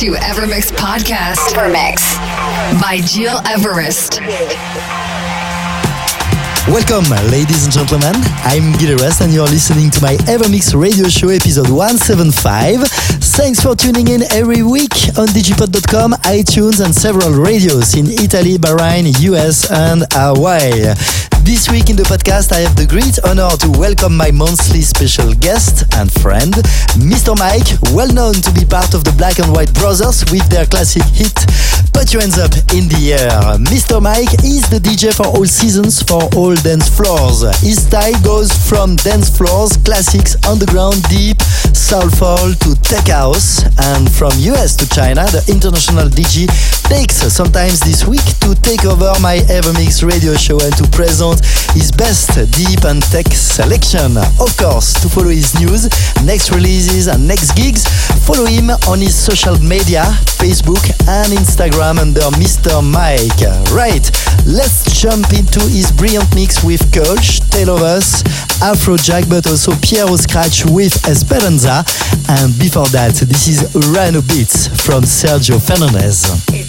to Evermix Podcast. Evermix by Gil Everest. Welcome, ladies and gentlemen. I'm Gil Everest, and you're listening to my Evermix radio show episode 175. Thanks for tuning in every week on digipod.com, iTunes, and several radios in Italy, Bahrain, US, and Hawaii. This week in the podcast, I have the great honor to welcome my monthly special guest and friend, Mr. Mike, well known to be part of the Black and White Brothers with their classic hit Put Your Hands Up in the Air. Mr. Mike is the DJ for all seasons for all dance floors. His style goes from dance floors, classics, underground, deep, soulful to tech house, and from US to China, the international DJ takes sometimes this week to take over my Evermix radio show and to present his best deep and tech selection. Of course, to follow his news, next releases and next gigs, follow him on his social media, Facebook and Instagram under Mr. Mike. Right, let's jump into his brilliant mix with Coach, Tale of Us, Afrojack, but also Piero Scratch with Esperanza. And before that, this is Rhino Beats from Sergio Fernandez.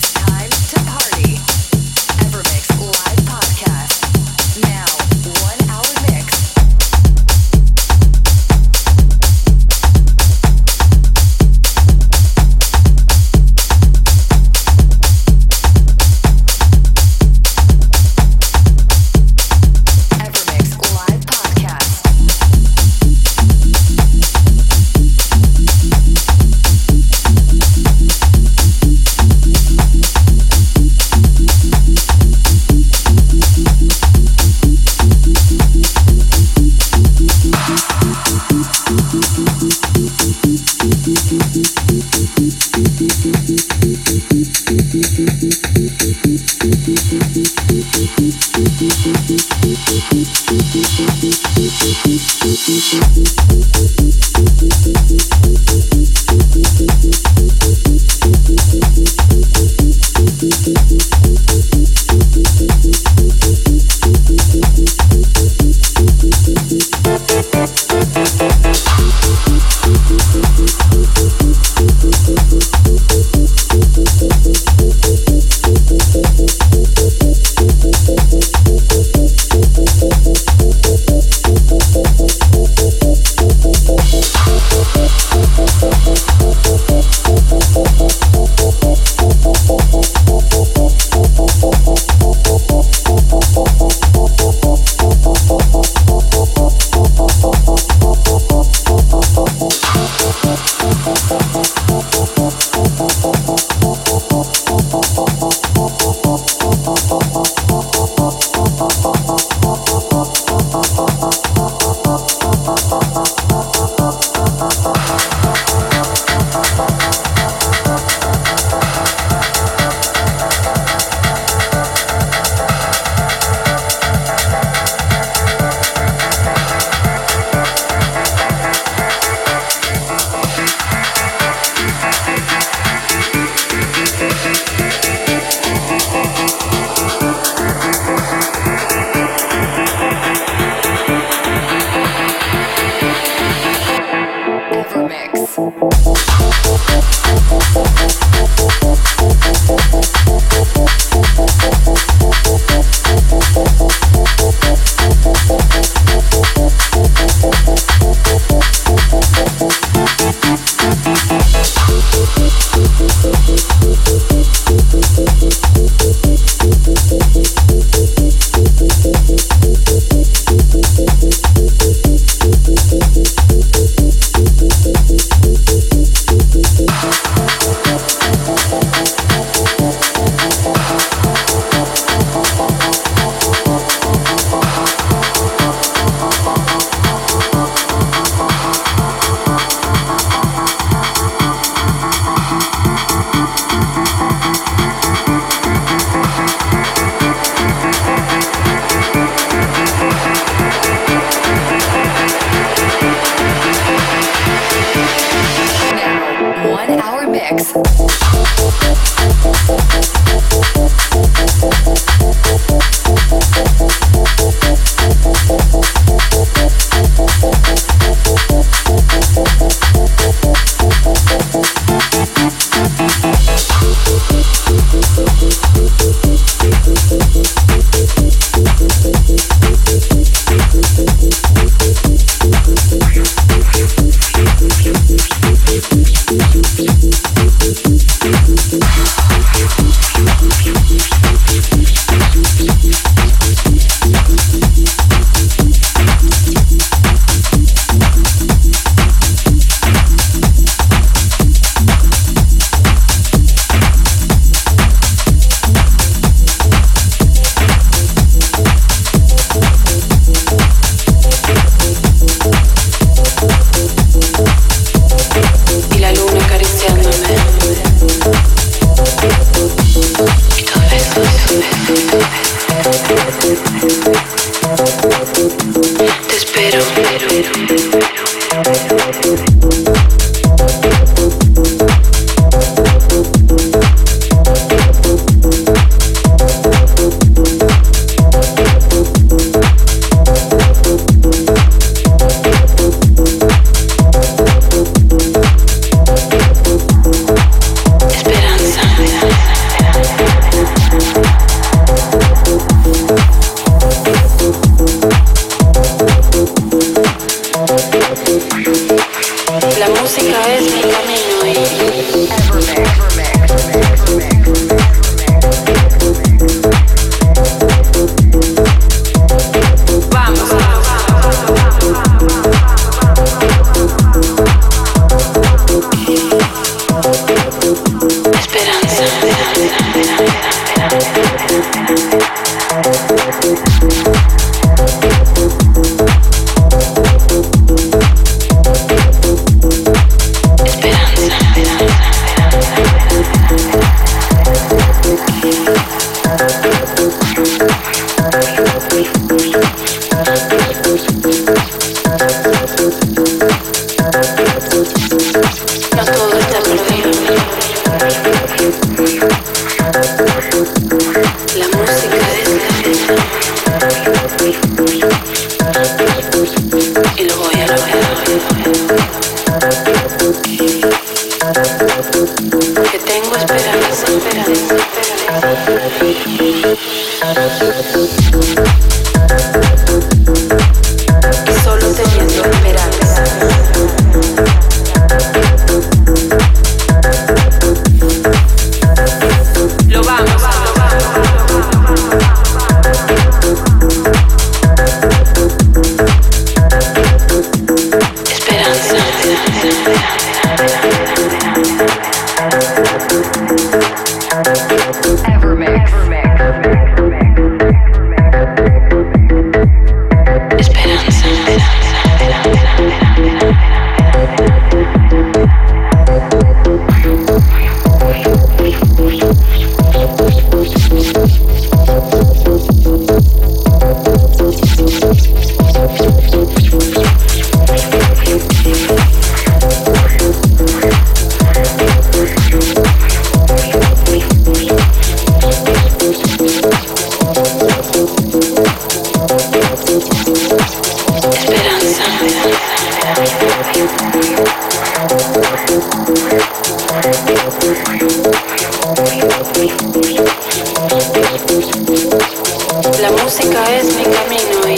música es mi camino y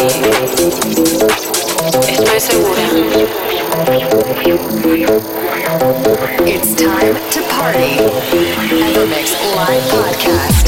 estoy segura. It's time to party the Mix Live Podcast.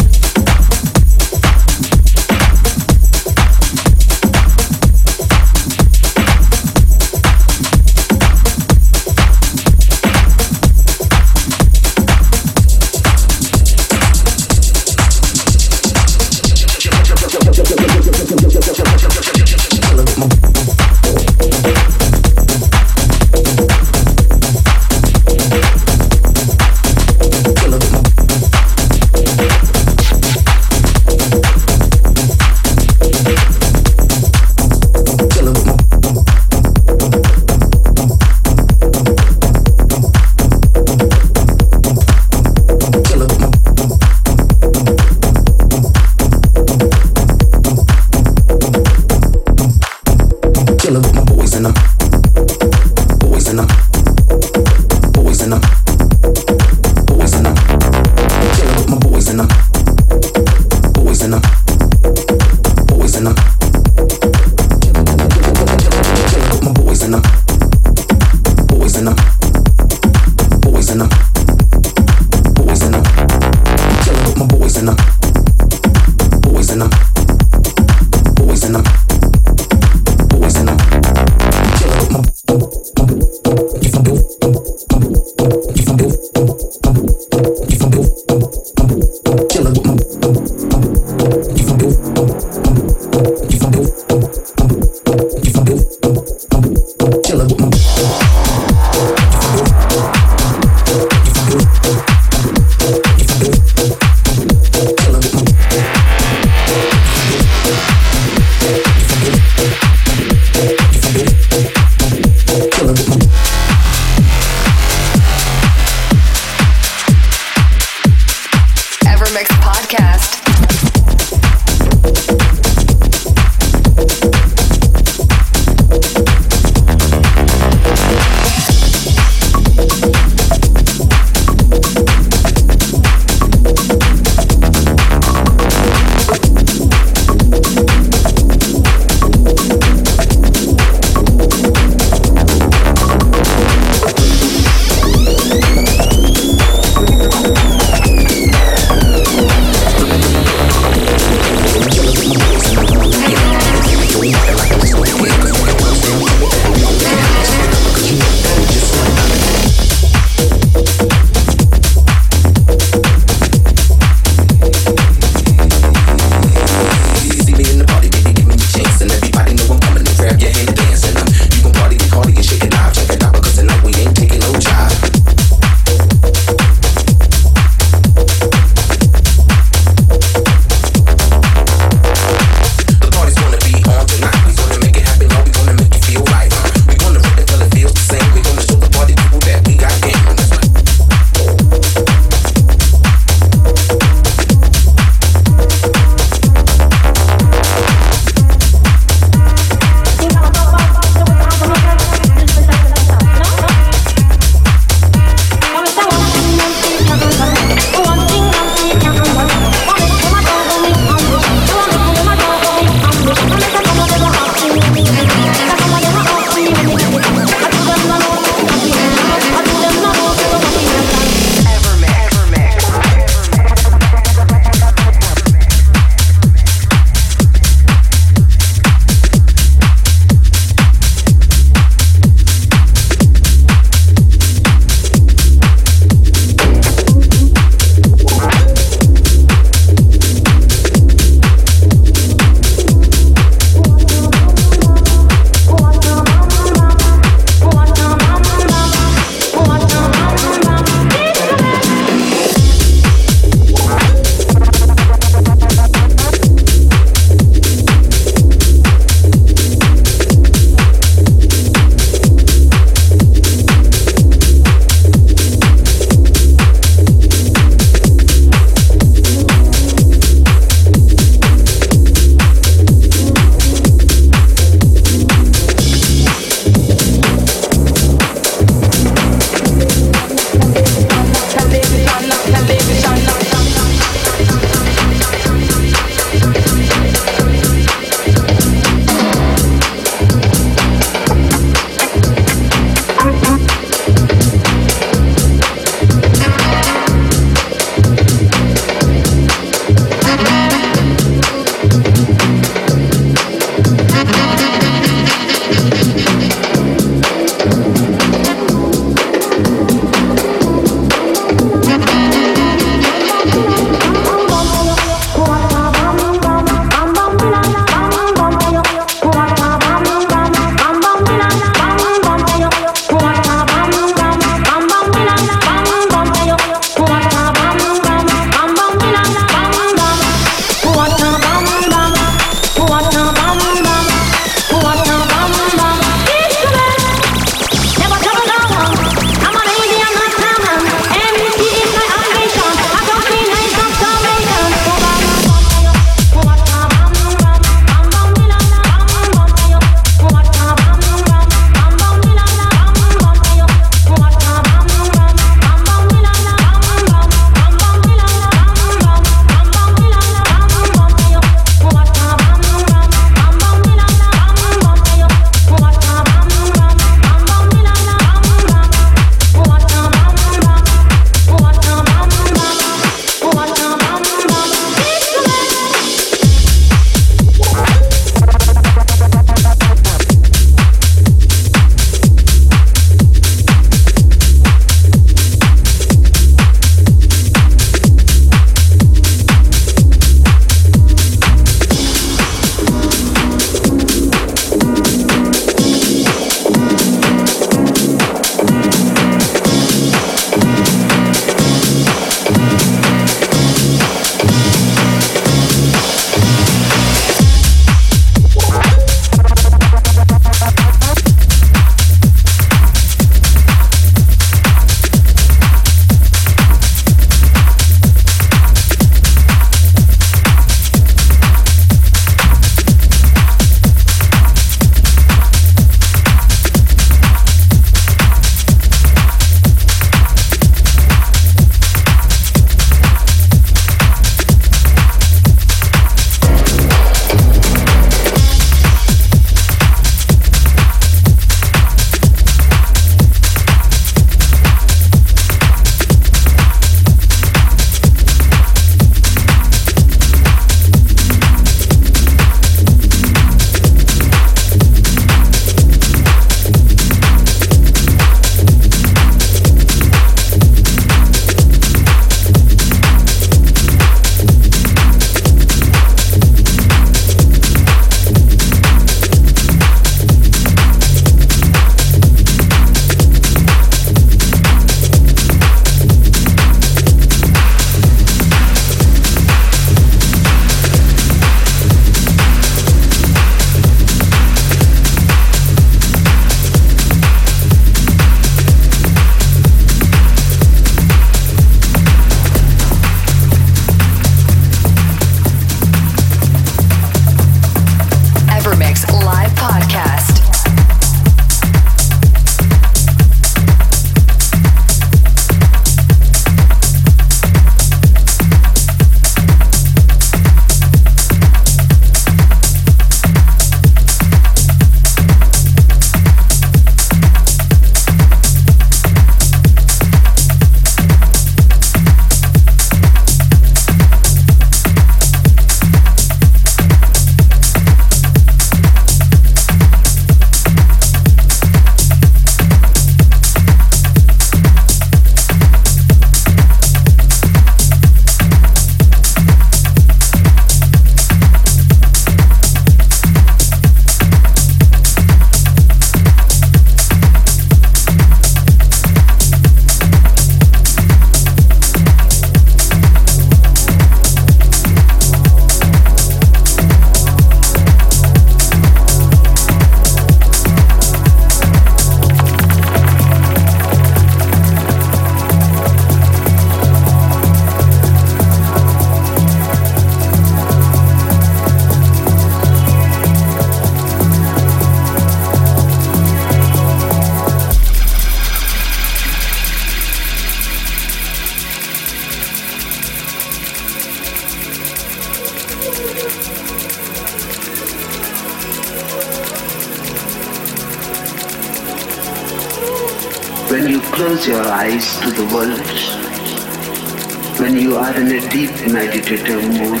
Meditative mood,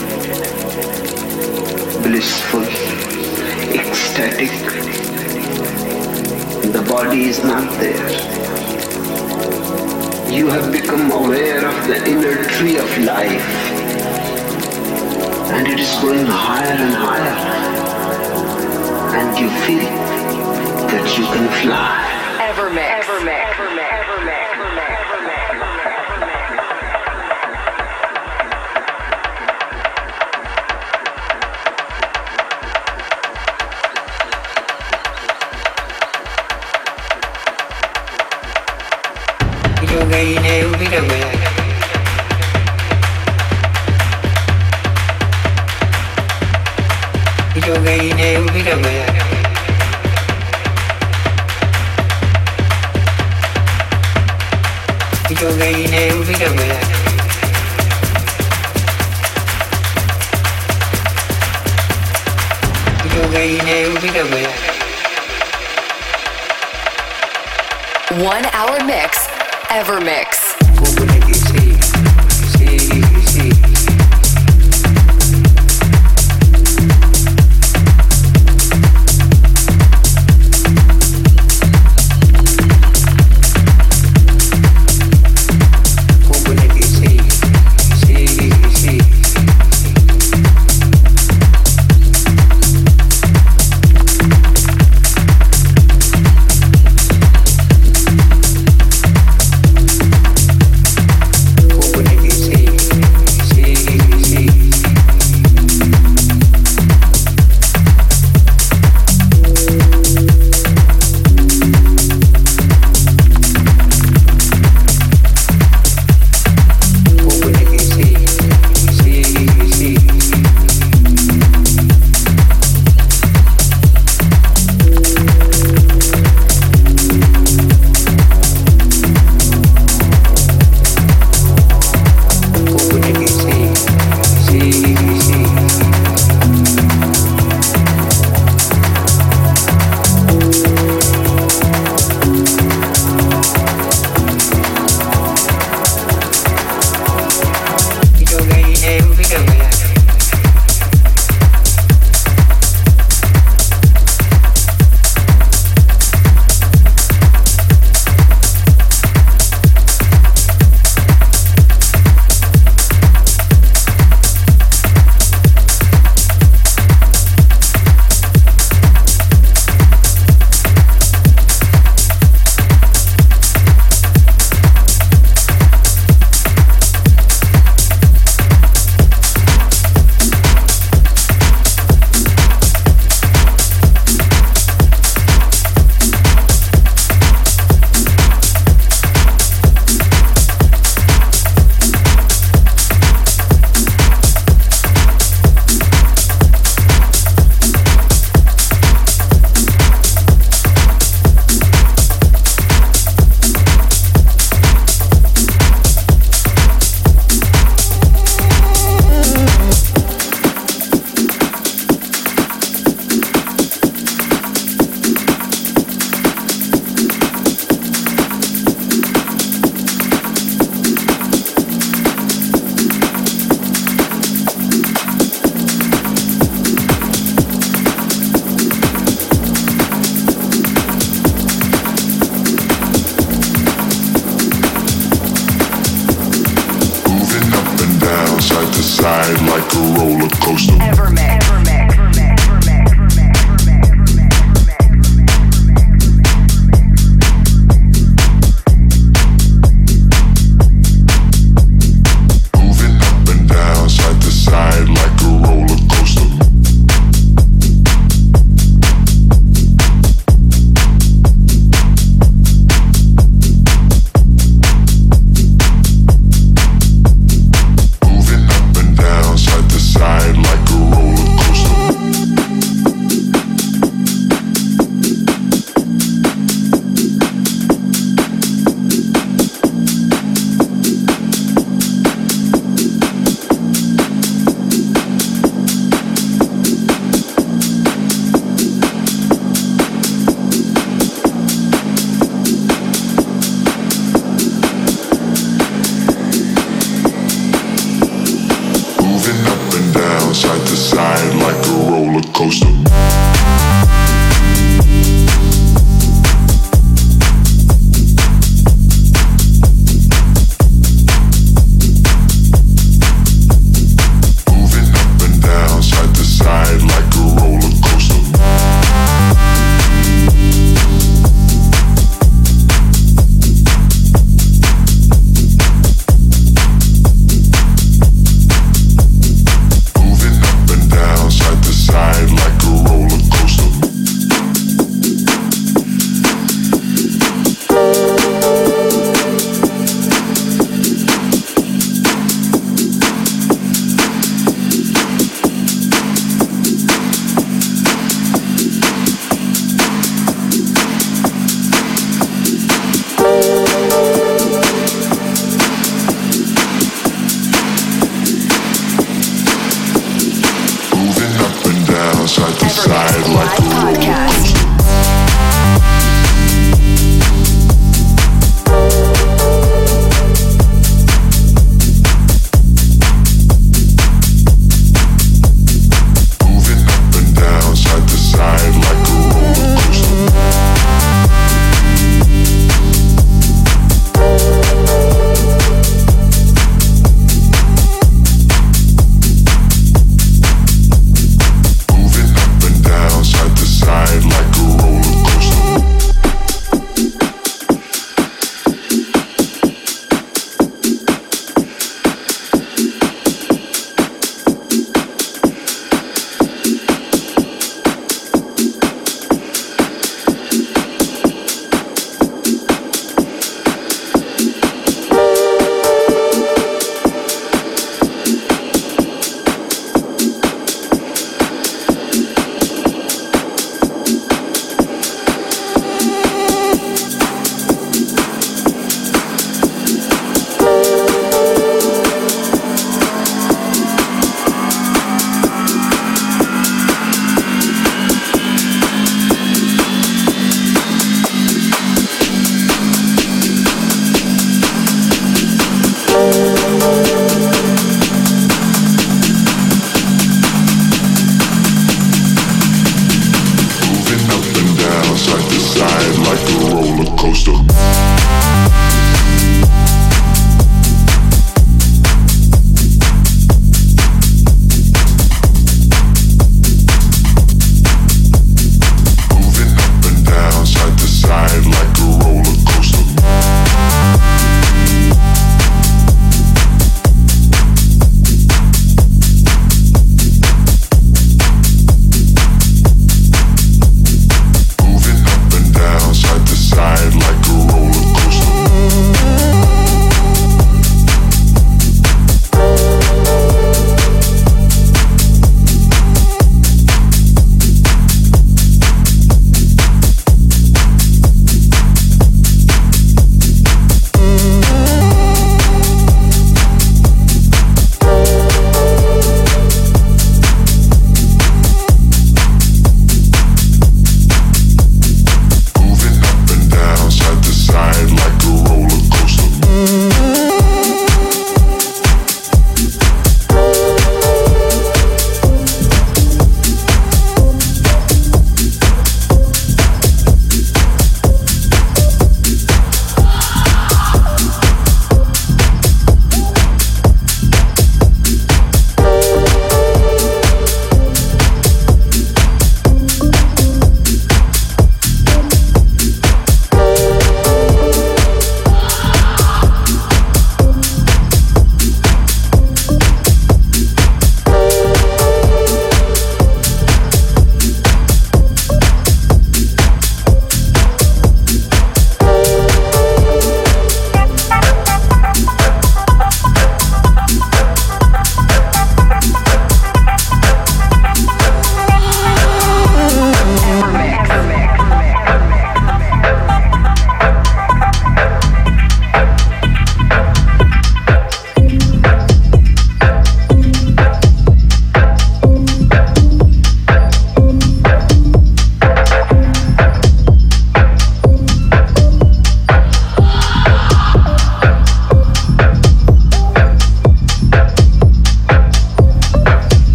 blissful, ecstatic, the body is not there. You have become aware of the inner tree of life, and it is going higher and higher, and you feel that you can fly. Evermix. Evermix. One hour mix. Evermix. Comunity roller coaster. Evermix. Evermix.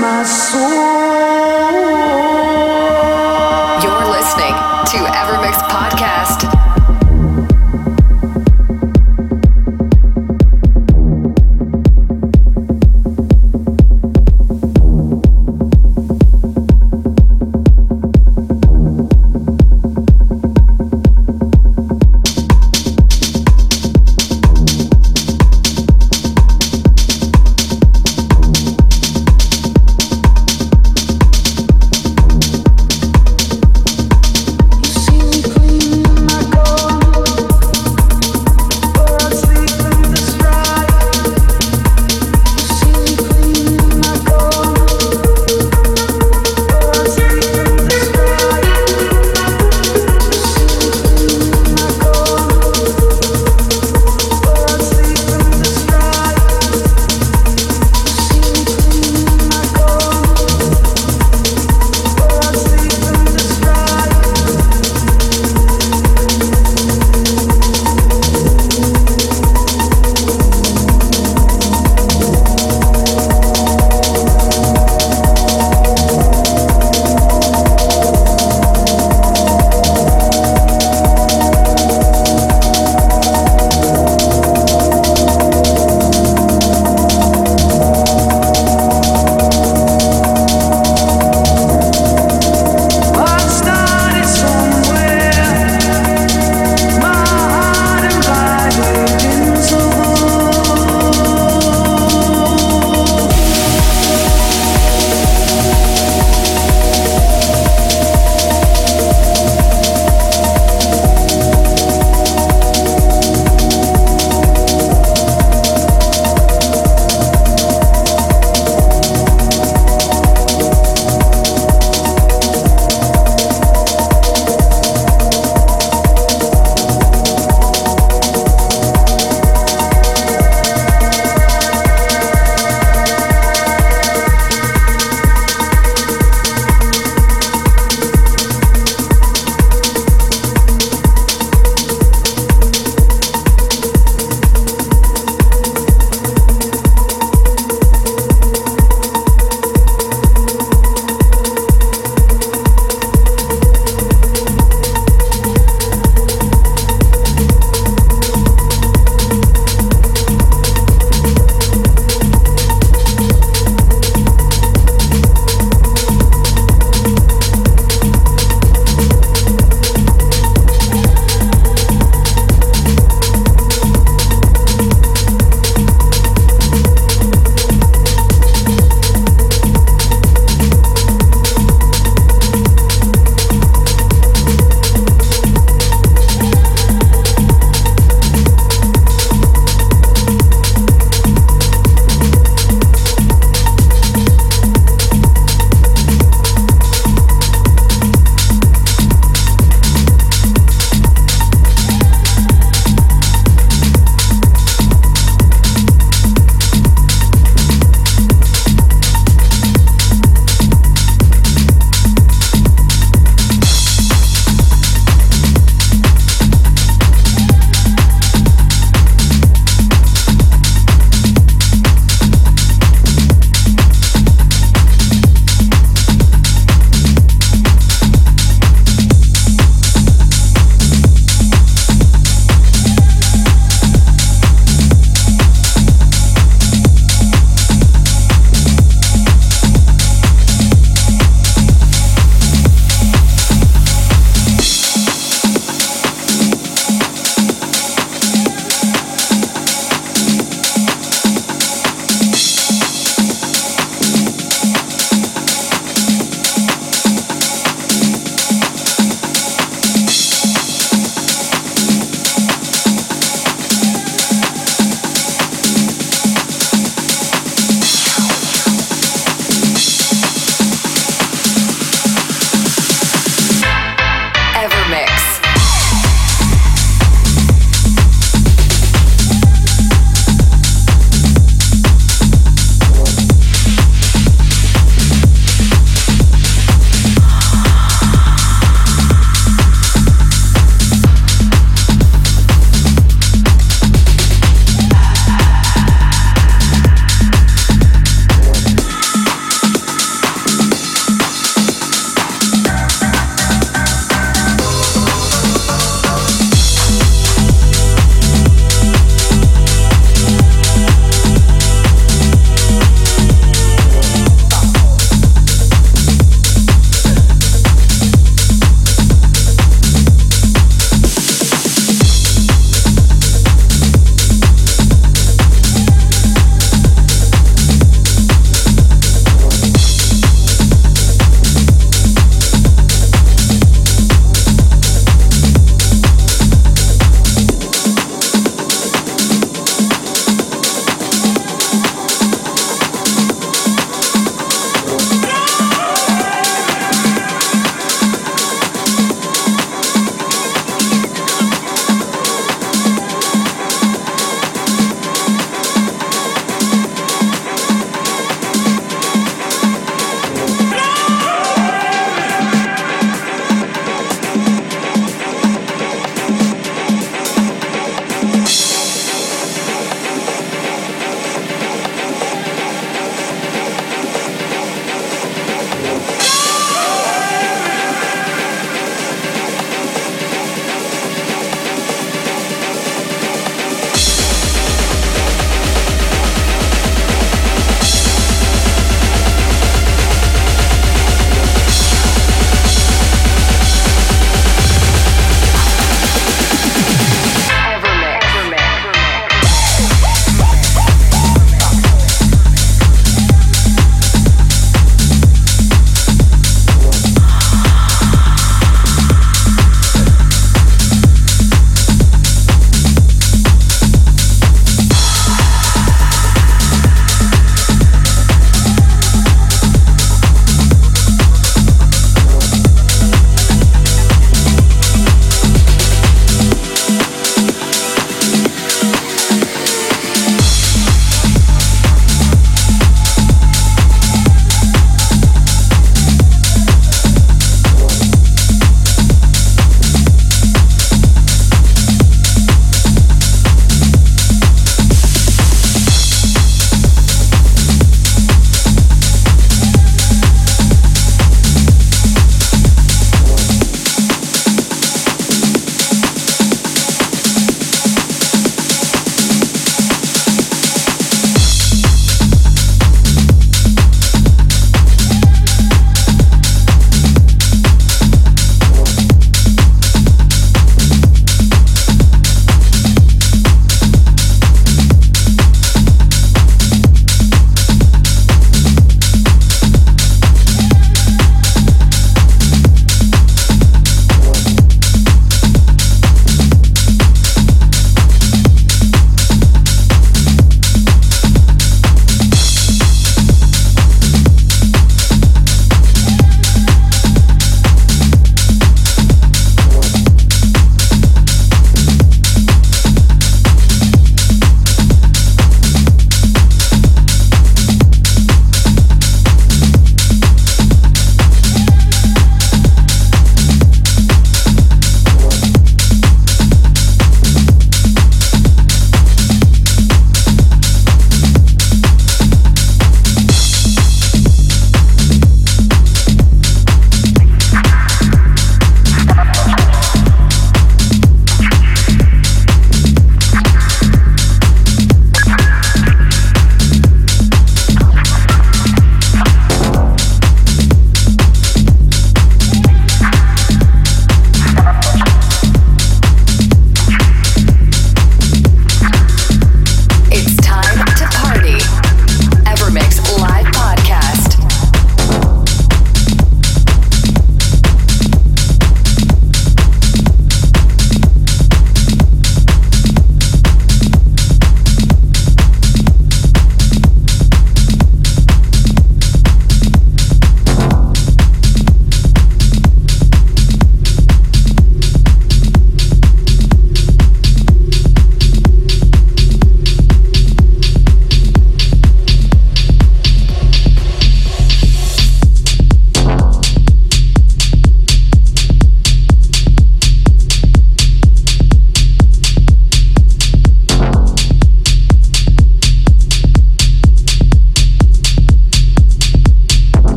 mas sua.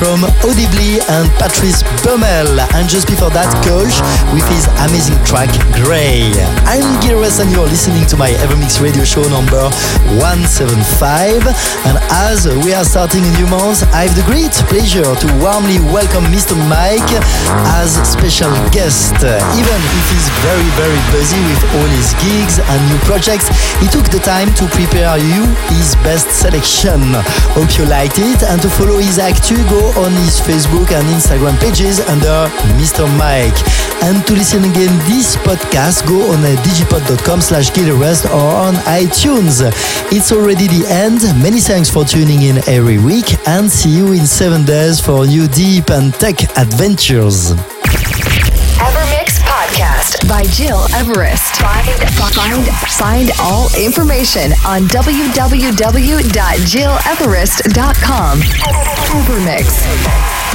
From Audibly and Patrice And just before that, Kolsch with his amazing track Grey. I'm Gilres and you're listening to my Evermix radio show number 175. And as we are starting a new month, I have the great pleasure to warmly welcome Mr. Mike as special guest. Even if he's very, very busy with all his gigs and new projects, he took the time to prepare you his best selection. Hope you liked it and to follow his act to go on his Facebook and Instagram pages under Mr. Mike. And to listen again this podcast, go on digipod.com slash Rest or on iTunes. It's already the end. Many thanks for tuning in every week and see you in seven days for new deep and tech adventures. Evermix Podcast by Gil Everest. Find, find, find all information on www.gileverest.com. Evermix.